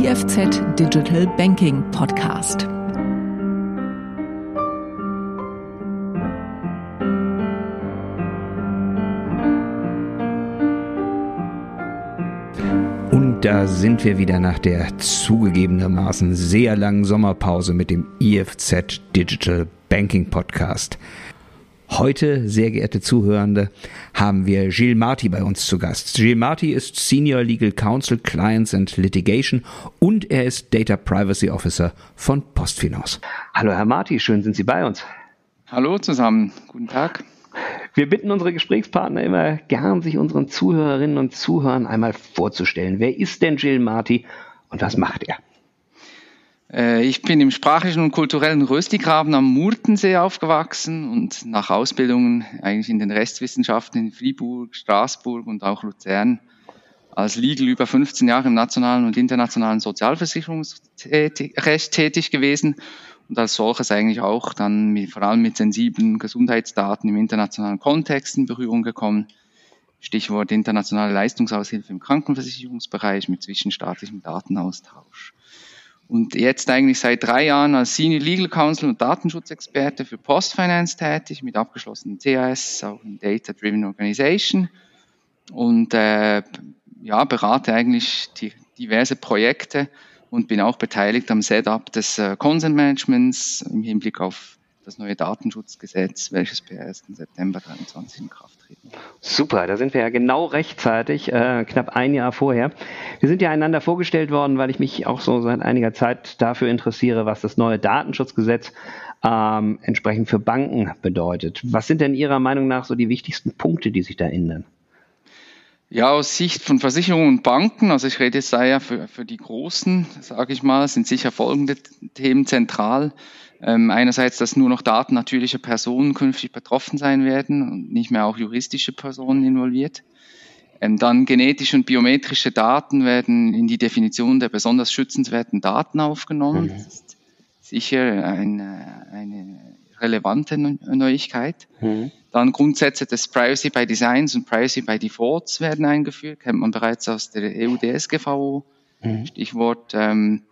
IFZ Digital Banking Podcast. Und da sind wir wieder nach der zugegebenermaßen sehr langen Sommerpause mit dem IFZ Digital Banking Podcast. Heute, sehr geehrte Zuhörende, haben wir Gilles Marty bei uns zu Gast. Gilles Marty ist Senior Legal Counsel Clients and Litigation und er ist Data Privacy Officer von Postfinance. Hallo Herr Marty, schön sind Sie bei uns. Hallo zusammen, guten Tag. Wir bitten unsere Gesprächspartner immer gern, sich unseren Zuhörerinnen und Zuhörern einmal vorzustellen. Wer ist denn Gilles Marty und was macht er? Äh, ich bin im sprachlichen und kulturellen Röstigraben am Murtensee aufgewachsen und nach Ausbildungen eigentlich in den Rechtswissenschaften in Fribourg, Straßburg und auch Luzern als Legal über 15 Jahre im nationalen und internationalen Sozialversicherungsrecht tätig gewesen und als solches eigentlich auch dann mit, vor allem mit sensiblen Gesundheitsdaten im internationalen Kontext in Berührung gekommen. Stichwort internationale Leistungsaushilfe im Krankenversicherungsbereich mit zwischenstaatlichem Datenaustausch und jetzt eigentlich seit drei Jahren als Senior Legal Counsel und Datenschutzexperte für Postfinance tätig, mit abgeschlossenem CAS, auch in Data Driven Organization. Und äh, ja, berate eigentlich die, diverse Projekte und bin auch beteiligt am Setup des äh, Consent Managements im Hinblick auf das neue Datenschutzgesetz, welches per 1. September 2023 in Kraft tritt. Super, da sind wir ja genau rechtzeitig, äh, knapp ein Jahr vorher. Wir sind ja einander vorgestellt worden, weil ich mich auch so seit einiger Zeit dafür interessiere, was das neue Datenschutzgesetz ähm, entsprechend für Banken bedeutet. Was sind denn Ihrer Meinung nach so die wichtigsten Punkte, die sich da ändern? Ja, aus Sicht von Versicherungen und Banken, also ich rede jetzt da ja für, für die Großen, sage ich mal, sind sicher folgende Themen zentral. Ähm, einerseits, dass nur noch Daten natürlicher Personen künftig betroffen sein werden und nicht mehr auch juristische Personen involviert. Ähm, dann genetische und biometrische Daten werden in die Definition der besonders schützenswerten Daten aufgenommen. Mhm. Das ist sicher eine, eine relevante Neuigkeit. Mhm. Dann Grundsätze des Privacy by Designs und Privacy by Defaults werden eingeführt, kennt man bereits aus der EU-DSGVO. Mhm. Stichwort ähm,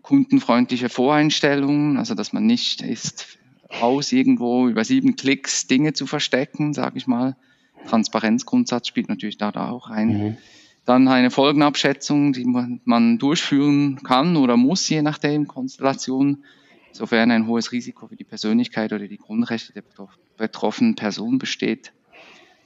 kundenfreundliche Voreinstellungen, also dass man nicht ist, aus irgendwo über sieben Klicks Dinge zu verstecken, sage ich mal. Transparenzgrundsatz spielt natürlich da, da auch ein. Mhm. Dann eine Folgenabschätzung, die man durchführen kann oder muss, je nachdem Konstellation, sofern ein hohes Risiko für die Persönlichkeit oder die Grundrechte der betroffenen Person besteht.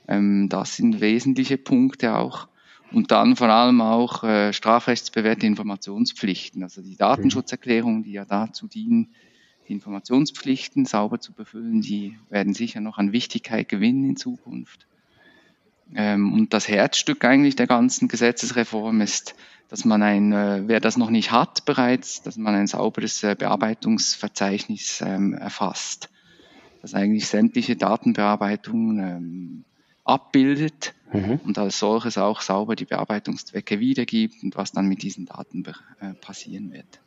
Ähm, das sind wesentliche Punkte auch. Und dann vor allem auch äh, strafrechtsbewährte Informationspflichten, also die Datenschutzerklärungen, die ja dazu dienen, die Informationspflichten sauber zu befüllen, die werden sicher noch an Wichtigkeit gewinnen in Zukunft. Ähm, und das Herzstück eigentlich der ganzen Gesetzesreform ist, dass man ein, äh, wer das noch nicht hat bereits, dass man ein sauberes äh, Bearbeitungsverzeichnis ähm, erfasst, das eigentlich sämtliche Datenbearbeitungen ähm, abbildet mhm. und als solches auch sauber die Bearbeitungszwecke wiedergibt und was dann mit diesen Daten äh, passieren wird.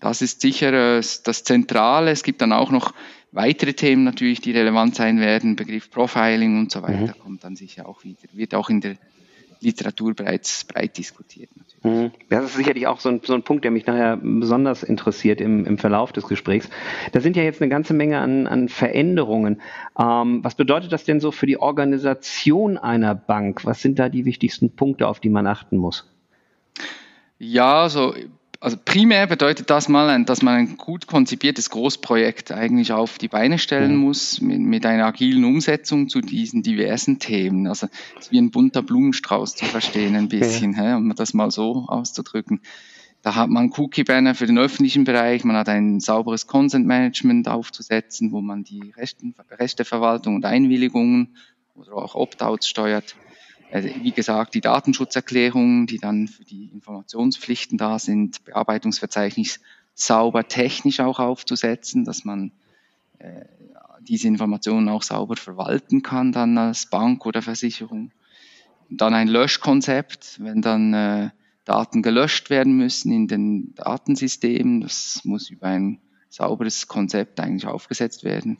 Das ist sicher äh, das Zentrale. Es gibt dann auch noch weitere Themen natürlich, die relevant sein werden. Begriff Profiling und so weiter mhm. kommt dann sicher auch wieder, wird auch in der Literatur bereits breit diskutiert. Mhm. Das ist sicherlich auch so ein, so ein, Punkt, der mich nachher besonders interessiert im, im, Verlauf des Gesprächs. Da sind ja jetzt eine ganze Menge an, an Veränderungen. Ähm, was bedeutet das denn so für die Organisation einer Bank? Was sind da die wichtigsten Punkte, auf die man achten muss? Ja, so also primär bedeutet das mal, dass man ein gut konzipiertes Großprojekt eigentlich auf die Beine stellen muss mit, mit, einer agilen Umsetzung zu diesen diversen Themen. Also es ist wie ein bunter Blumenstrauß zu verstehen ein bisschen, ja. um das mal so auszudrücken. Da hat man Cookie-Banner für den öffentlichen Bereich, man hat ein sauberes Consent-Management aufzusetzen, wo man die Rechten, Rechteverwaltung und Einwilligungen oder auch Opt-outs steuert. Also, wie gesagt, die Datenschutzerklärungen, die dann für die Informationspflichten da sind, Bearbeitungsverzeichnis sauber technisch auch aufzusetzen, dass man äh, diese Informationen auch sauber verwalten kann dann als Bank oder Versicherung. Und dann ein Löschkonzept, wenn dann äh, Daten gelöscht werden müssen in den Datensystemen, das muss über ein sauberes Konzept eigentlich aufgesetzt werden.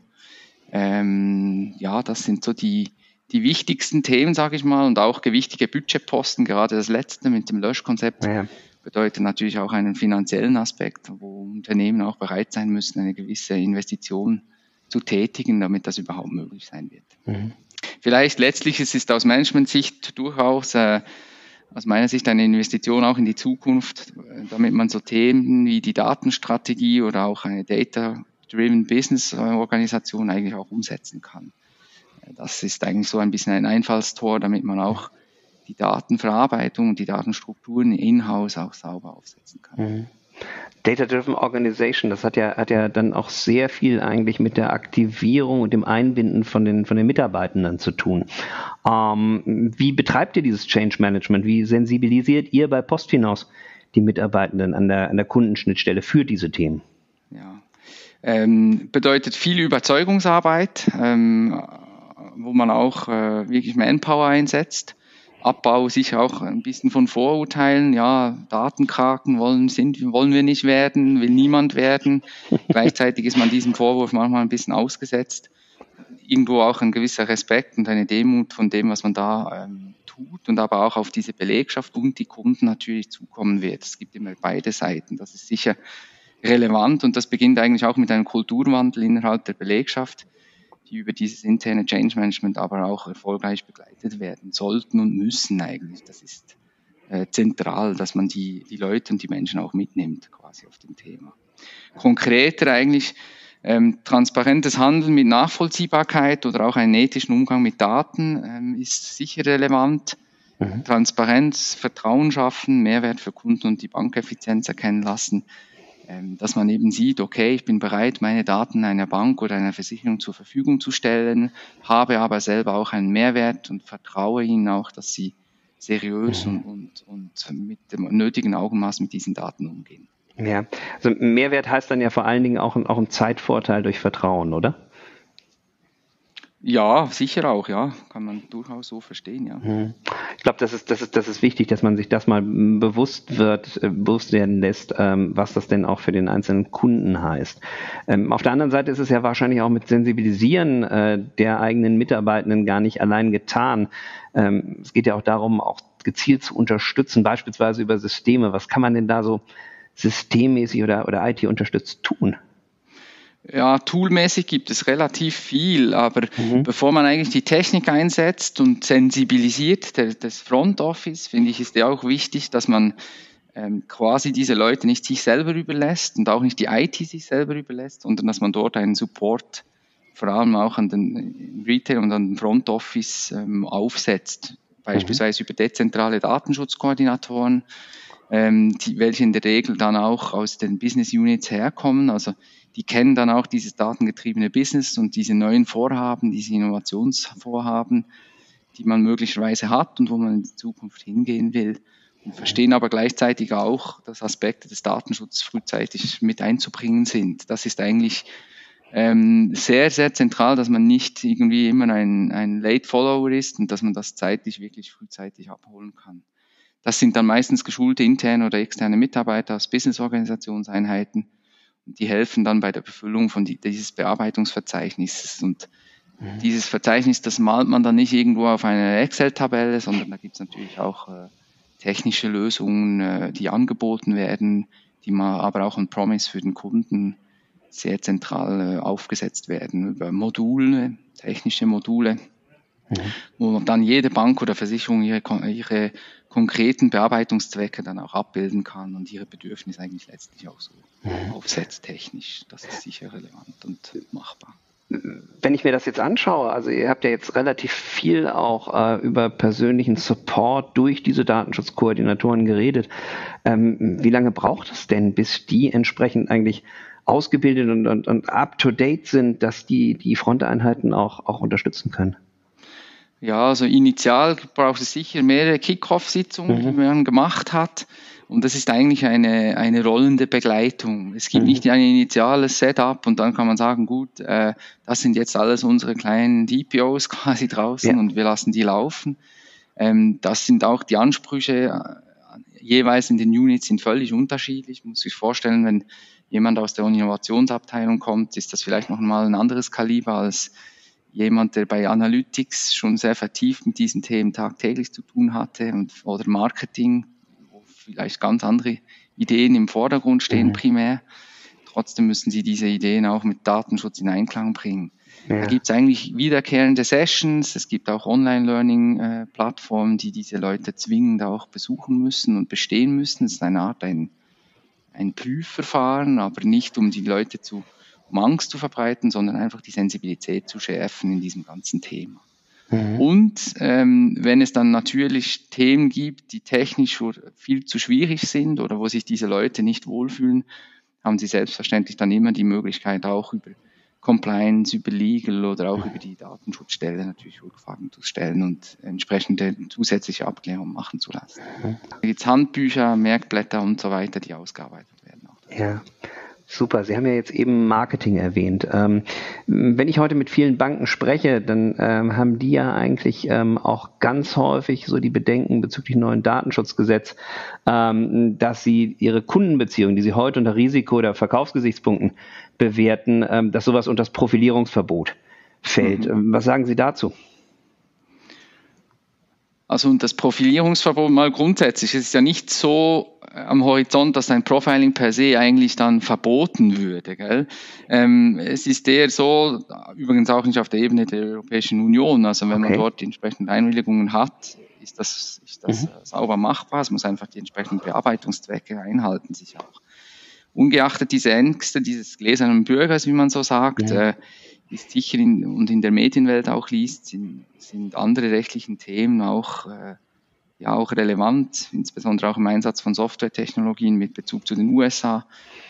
Ähm, ja, das sind so die die wichtigsten Themen, sage ich mal, und auch gewichtige Budgetposten, gerade das letzte mit dem Löschkonzept, ja. bedeutet natürlich auch einen finanziellen Aspekt, wo Unternehmen auch bereit sein müssen, eine gewisse Investition zu tätigen, damit das überhaupt möglich sein wird. Mhm. Vielleicht letztlich es ist aus Management-Sicht durchaus äh, aus meiner Sicht eine Investition auch in die Zukunft, damit man so Themen wie die Datenstrategie oder auch eine Data-Driven Business-Organisation eigentlich auch umsetzen kann. Das ist eigentlich so ein bisschen ein Einfallstor, damit man auch die Datenverarbeitung und die Datenstrukturen in-house auch sauber aufsetzen kann. Mhm. Data-Driven Organization, das hat ja, hat ja dann auch sehr viel eigentlich mit der Aktivierung und dem Einbinden von den, von den Mitarbeitenden zu tun. Ähm, wie betreibt ihr dieses Change Management? Wie sensibilisiert ihr bei Postfinance die Mitarbeitenden an der, an der Kundenschnittstelle für diese Themen? Ja, ähm, bedeutet viel Überzeugungsarbeit, ähm, wo man auch äh, wirklich Manpower einsetzt. Abbau sicher auch ein bisschen von Vorurteilen. Ja, Datenkraken wollen, sind, wollen wir nicht werden, will niemand werden. Gleichzeitig ist man diesem Vorwurf manchmal ein bisschen ausgesetzt. Irgendwo auch ein gewisser Respekt und eine Demut von dem, was man da ähm, tut und aber auch auf diese Belegschaft und die Kunden natürlich zukommen wird. Es gibt immer beide Seiten. Das ist sicher relevant und das beginnt eigentlich auch mit einem Kulturwandel innerhalb der Belegschaft die über dieses interne Change Management aber auch erfolgreich begleitet werden sollten und müssen eigentlich. Das ist äh, zentral, dass man die, die Leute und die Menschen auch mitnimmt quasi auf dem Thema. Konkreter eigentlich ähm, transparentes Handeln mit Nachvollziehbarkeit oder auch einen ethischen Umgang mit Daten ähm, ist sicher relevant. Mhm. Transparenz, Vertrauen schaffen, Mehrwert für Kunden und die Bankeffizienz erkennen lassen dass man eben sieht, okay, ich bin bereit, meine Daten einer Bank oder einer Versicherung zur Verfügung zu stellen, habe aber selber auch einen Mehrwert und vertraue ihnen auch, dass sie seriös und, und, und mit dem nötigen Augenmaß mit diesen Daten umgehen. Ja, also Mehrwert heißt dann ja vor allen Dingen auch, auch ein Zeitvorteil durch Vertrauen, oder? Ja, sicher auch, ja. Kann man durchaus so verstehen, ja. Hm. Ich glaube, das ist, das, ist, das ist wichtig, dass man sich das mal bewusst wird, äh, bewusst werden lässt, ähm, was das denn auch für den einzelnen Kunden heißt. Ähm, auf der anderen Seite ist es ja wahrscheinlich auch mit Sensibilisieren äh, der eigenen Mitarbeitenden gar nicht allein getan. Ähm, es geht ja auch darum, auch gezielt zu unterstützen, beispielsweise über Systeme. Was kann man denn da so systemmäßig oder, oder IT unterstützt tun? Ja, toolmäßig gibt es relativ viel, aber mhm. bevor man eigentlich die Technik einsetzt und sensibilisiert der, das Front Office, finde ich, ist ja auch wichtig, dass man ähm, quasi diese Leute nicht sich selber überlässt und auch nicht die IT sich selber überlässt, sondern dass man dort einen Support vor allem auch an den Retail und an den Front Office ähm, aufsetzt, beispielsweise mhm. über dezentrale Datenschutzkoordinatoren, ähm, die, welche in der Regel dann auch aus den Business Units herkommen. Also die kennen dann auch dieses datengetriebene Business und diese neuen Vorhaben, diese Innovationsvorhaben, die man möglicherweise hat und wo man in die Zukunft hingehen will. Und verstehen aber gleichzeitig auch, dass Aspekte des Datenschutzes frühzeitig mit einzubringen sind. Das ist eigentlich ähm, sehr, sehr zentral, dass man nicht irgendwie immer ein, ein Late Follower ist und dass man das zeitlich wirklich frühzeitig abholen kann. Das sind dann meistens geschulte interne oder externe Mitarbeiter aus Business-Organisationseinheiten. Die helfen dann bei der Befüllung von die, dieses Bearbeitungsverzeichnisses. Und mhm. dieses Verzeichnis, das malt man dann nicht irgendwo auf eine Excel-Tabelle, sondern da gibt es natürlich auch äh, technische Lösungen, äh, die angeboten werden, die mal aber auch ein Promise für den Kunden sehr zentral äh, aufgesetzt werden über Module, technische Module, Mhm. Wo dann jede Bank oder Versicherung ihre, ihre konkreten Bearbeitungszwecke dann auch abbilden kann und ihre Bedürfnisse eigentlich letztlich auch so mhm. aufsetzt technisch. Das ist sicher relevant und machbar. Wenn ich mir das jetzt anschaue, also ihr habt ja jetzt relativ viel auch äh, über persönlichen Support durch diese Datenschutzkoordinatoren geredet. Ähm, wie lange braucht es denn, bis die entsprechend eigentlich ausgebildet und, und, und up-to-date sind, dass die die Fronteinheiten auch, auch unterstützen können? Ja, also initial braucht es sicher mehrere Kick-Off-Sitzungen, mhm. die man gemacht hat. Und das ist eigentlich eine, eine rollende Begleitung. Es gibt mhm. nicht ein initiales Setup und dann kann man sagen, gut, äh, das sind jetzt alles unsere kleinen DPOs quasi draußen ja. und wir lassen die laufen. Ähm, das sind auch die Ansprüche äh, jeweils in den Units sind völlig unterschiedlich. Man muss sich vorstellen, wenn jemand aus der Innovationsabteilung kommt, ist das vielleicht noch mal ein anderes Kaliber als jemand, der bei Analytics schon sehr vertieft mit diesen Themen tagtäglich zu tun hatte und, oder Marketing, wo vielleicht ganz andere Ideen im Vordergrund stehen mhm. primär. Trotzdem müssen sie diese Ideen auch mit Datenschutz in Einklang bringen. Ja. Da gibt es eigentlich wiederkehrende Sessions, es gibt auch Online-Learning-Plattformen, die diese Leute zwingend auch besuchen müssen und bestehen müssen. Es ist eine Art ein, ein Prüfverfahren, aber nicht um die Leute zu, um Angst zu verbreiten, sondern einfach die Sensibilität zu schärfen in diesem ganzen Thema. Mhm. Und ähm, wenn es dann natürlich Themen gibt, die technisch viel zu schwierig sind oder wo sich diese Leute nicht wohlfühlen, haben sie selbstverständlich dann immer die Möglichkeit, auch über Compliance, über Legal oder auch über die Datenschutzstelle natürlich Rückfragen zu stellen und entsprechende zusätzliche Abklärungen machen zu lassen. Mhm. Da gibt es Handbücher, Merkblätter und so weiter, die ausgearbeitet werden. Ja. Super, Sie haben ja jetzt eben Marketing erwähnt. Ähm, wenn ich heute mit vielen Banken spreche, dann ähm, haben die ja eigentlich ähm, auch ganz häufig so die Bedenken bezüglich neuen Datenschutzgesetz, ähm, dass sie ihre Kundenbeziehungen, die sie heute unter Risiko- oder Verkaufsgesichtspunkten bewerten, ähm, dass sowas unter das Profilierungsverbot fällt. Mhm. Ähm, was sagen Sie dazu? Also und das Profilierungsverbot mal grundsätzlich, es ist ja nicht so äh, am Horizont, dass ein Profiling per se eigentlich dann verboten würde. Gell? Ähm, es ist eher so, übrigens auch nicht auf der Ebene der Europäischen Union, also wenn okay. man dort die entsprechenden Einwilligungen hat, ist das, ist das mhm. sauber machbar. Es muss einfach die entsprechenden Bearbeitungszwecke einhalten, sich auch. Ungeachtet dieser Ängste dieses gläsernen Bürgers, wie man so sagt, ja. äh, ist sicher in, und in der Medienwelt auch liest, sind, sind andere rechtlichen Themen auch, äh, ja, auch relevant, insbesondere auch im Einsatz von Softwaretechnologien mit Bezug zu den USA,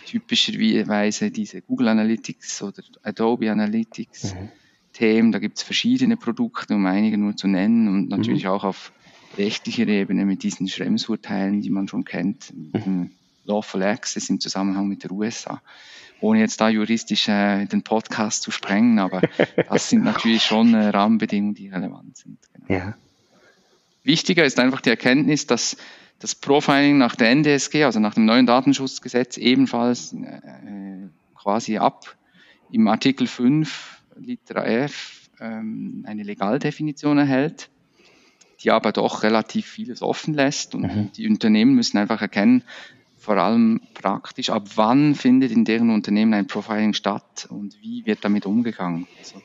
typischerweise diese Google Analytics oder Adobe Analytics mhm. Themen, da gibt es verschiedene Produkte, um einige nur zu nennen und natürlich mhm. auch auf rechtlicher Ebene mit diesen Schremsurteilen, die man schon kennt, mhm. Lawful Access im Zusammenhang mit der USA ohne jetzt da juristisch äh, den Podcast zu sprengen, aber das sind natürlich schon äh, Rahmenbedingungen, die relevant sind. Genau. Ja. Wichtiger ist einfach die Erkenntnis, dass das Profiling nach der NDSG, also nach dem neuen Datenschutzgesetz, ebenfalls äh, quasi ab im Artikel 5 Liter F ähm, eine Legaldefinition erhält, die aber doch relativ vieles offen lässt und mhm. die Unternehmen müssen einfach erkennen, vor allem praktisch, ab wann findet in deren Unternehmen ein Profiling statt und wie wird damit umgegangen. Also,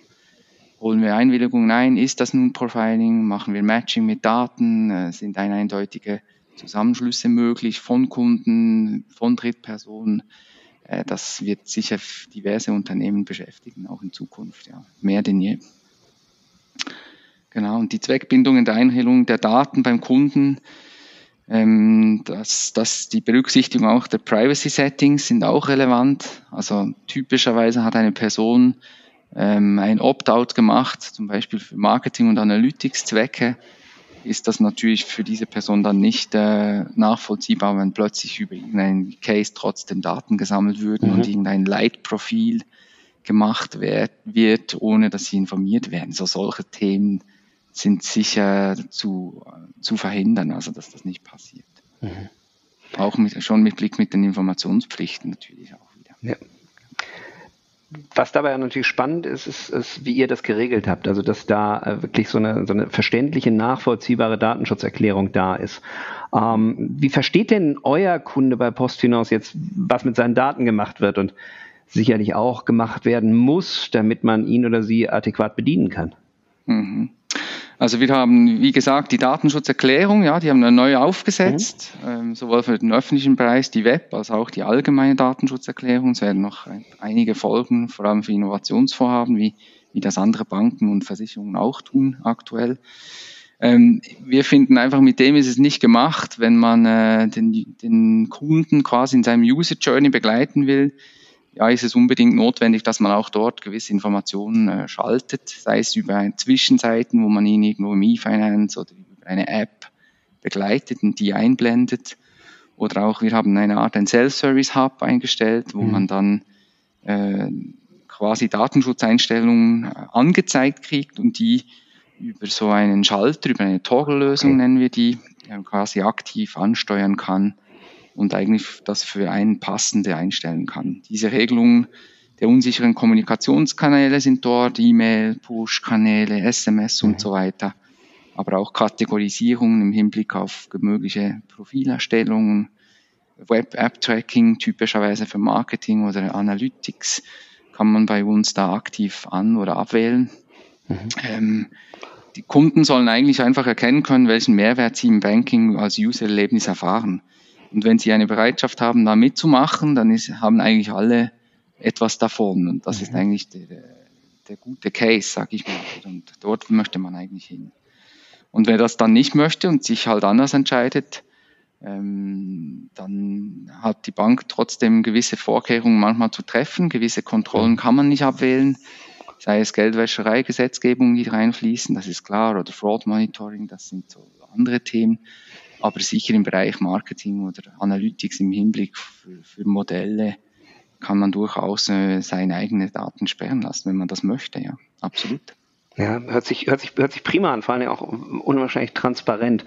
holen wir Einwilligungen ein, ist das nun Profiling, machen wir Matching mit Daten, äh, sind ein eindeutige Zusammenschlüsse möglich von Kunden, von Drittpersonen. Äh, das wird sicher diverse Unternehmen beschäftigen, auch in Zukunft, ja, mehr denn je. Genau, und die Zweckbindung in der Einhellung der Daten beim Kunden ähm, dass, dass die Berücksichtigung auch der Privacy Settings sind auch relevant. Also typischerweise hat eine Person ähm, ein Opt-out gemacht, zum Beispiel für Marketing- und Analytics-Zwecke, ist das natürlich für diese Person dann nicht äh, nachvollziehbar, wenn plötzlich über irgendeinen Case trotzdem Daten gesammelt würden mhm. und irgendein Leitprofil gemacht wird, wird, ohne dass sie informiert werden. So solche Themen sind sicher zu, zu verhindern, also dass das nicht passiert. Mhm. Auch mit, schon mit Blick mit den Informationspflichten natürlich auch wieder. Ja. Was dabei natürlich spannend ist, ist, ist, wie ihr das geregelt habt. Also, dass da äh, wirklich so eine, so eine verständliche, nachvollziehbare Datenschutzerklärung da ist. Ähm, wie versteht denn euer Kunde bei PostFinance jetzt, was mit seinen Daten gemacht wird und sicherlich auch gemacht werden muss, damit man ihn oder sie adäquat bedienen kann? Mhm. Also wir haben, wie gesagt, die Datenschutzerklärung, ja, die haben wir neu aufgesetzt, mhm. ähm, sowohl für den öffentlichen Bereich, die Web, als auch die allgemeine Datenschutzerklärung. Es werden noch einige Folgen, vor allem für Innovationsvorhaben, wie, wie das andere Banken und Versicherungen auch tun aktuell. Ähm, wir finden einfach, mit dem ist es nicht gemacht, wenn man äh, den, den Kunden quasi in seinem User Journey begleiten will ja, ist es unbedingt notwendig, dass man auch dort gewisse Informationen äh, schaltet, sei es über Zwischenseiten, wo man ihn irgendwo im E-Finance oder über eine App begleitet und die einblendet. Oder auch, wir haben eine Art ein Self-Service-Hub eingestellt, wo mhm. man dann äh, quasi Datenschutzeinstellungen äh, angezeigt kriegt und die über so einen Schalter, über eine Toggle-Lösung okay. nennen wir die, quasi aktiv ansteuern kann und eigentlich das für einen passende einstellen kann. Diese Regelungen der unsicheren Kommunikationskanäle sind dort, E-Mail, Push-Kanäle, SMS und mhm. so weiter. aber auch Kategorisierungen im Hinblick auf mögliche Profilerstellungen, Web-App-Tracking, typischerweise für Marketing oder Analytics, kann man bei uns da aktiv an- oder abwählen. Mhm. Ähm, die Kunden sollen eigentlich einfach erkennen können, welchen Mehrwert sie im Banking als User-Erlebnis erfahren. Und wenn sie eine Bereitschaft haben, da mitzumachen, dann ist, haben eigentlich alle etwas davon. Und das mhm. ist eigentlich der, der gute Case, sag ich mal. Und dort möchte man eigentlich hin. Und wer das dann nicht möchte und sich halt anders entscheidet, ähm, dann hat die Bank trotzdem gewisse Vorkehrungen manchmal zu treffen. Gewisse Kontrollen kann man nicht abwählen, sei es Geldwäscherei-Gesetzgebung, die reinfließen, das ist klar, oder Fraud Monitoring, das sind so andere Themen. Aber sicher im Bereich Marketing oder Analytics im Hinblick für, für Modelle kann man durchaus äh, seine eigenen Daten sperren lassen, wenn man das möchte, ja, absolut. Ja, hört sich, hört sich, hört sich prima an, vor allem auch unwahrscheinlich transparent.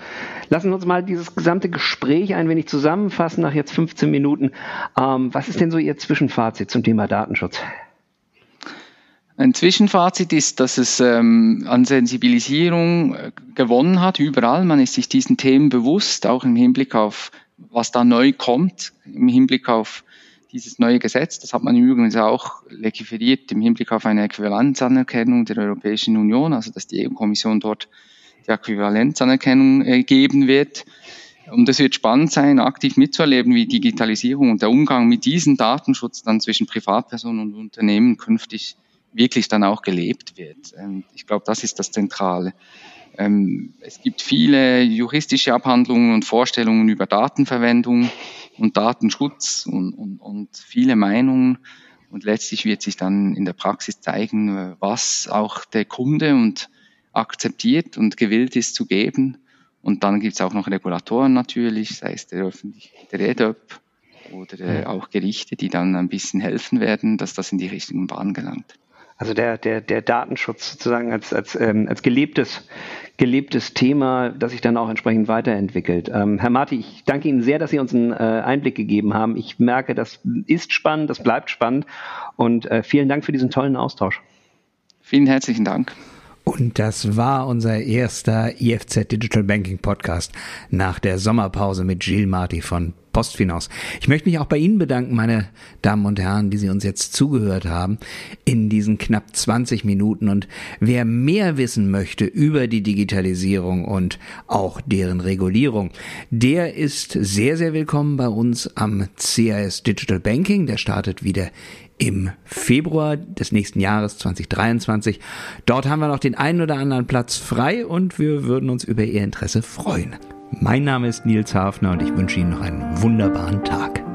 Lassen wir uns mal dieses gesamte Gespräch ein wenig zusammenfassen nach jetzt 15 Minuten. Ähm, was ist denn so Ihr Zwischenfazit zum Thema Datenschutz? Ein Zwischenfazit ist, dass es ähm, an Sensibilisierung äh, gewonnen hat, überall. Man ist sich diesen Themen bewusst, auch im Hinblick auf, was da neu kommt, im Hinblick auf dieses neue Gesetz, das hat man übrigens auch legiferiert im Hinblick auf eine Äquivalenzanerkennung der Europäischen Union, also dass die EU-Kommission dort die Äquivalenzanerkennung äh, geben wird. Und es wird spannend sein, aktiv mitzuerleben, wie Digitalisierung und der Umgang mit diesem Datenschutz dann zwischen Privatpersonen und Unternehmen künftig wirklich dann auch gelebt wird. Ähm, ich glaube, das ist das Zentrale. Ähm, es gibt viele juristische Abhandlungen und Vorstellungen über Datenverwendung und Datenschutz und, und, und viele Meinungen. Und letztlich wird sich dann in der Praxis zeigen, was auch der Kunde und akzeptiert und gewillt ist zu geben. Und dann gibt es auch noch Regulatoren natürlich, sei es der öffentliche, der EDOP oder äh, auch Gerichte, die dann ein bisschen helfen werden, dass das in die richtigen Bahn gelangt. Also der, der, der Datenschutz sozusagen als, als, ähm, als gelebtes, gelebtes Thema, das sich dann auch entsprechend weiterentwickelt. Ähm, Herr Marti, ich danke Ihnen sehr, dass Sie uns einen äh, Einblick gegeben haben. Ich merke, das ist spannend, das bleibt spannend und äh, vielen Dank für diesen tollen Austausch. Vielen herzlichen Dank. Und das war unser erster IFZ Digital Banking Podcast nach der Sommerpause mit Gilles Marti von Postfinance. Ich möchte mich auch bei Ihnen bedanken, meine Damen und Herren, die Sie uns jetzt zugehört haben in diesen knapp 20 Minuten. Und wer mehr wissen möchte über die Digitalisierung und auch deren Regulierung, der ist sehr, sehr willkommen bei uns am CAS Digital Banking. Der startet wieder im Februar des nächsten Jahres 2023. Dort haben wir noch den einen oder anderen Platz frei und wir würden uns über Ihr Interesse freuen. Mein Name ist Nils Hafner und ich wünsche Ihnen noch einen wunderbaren Tag.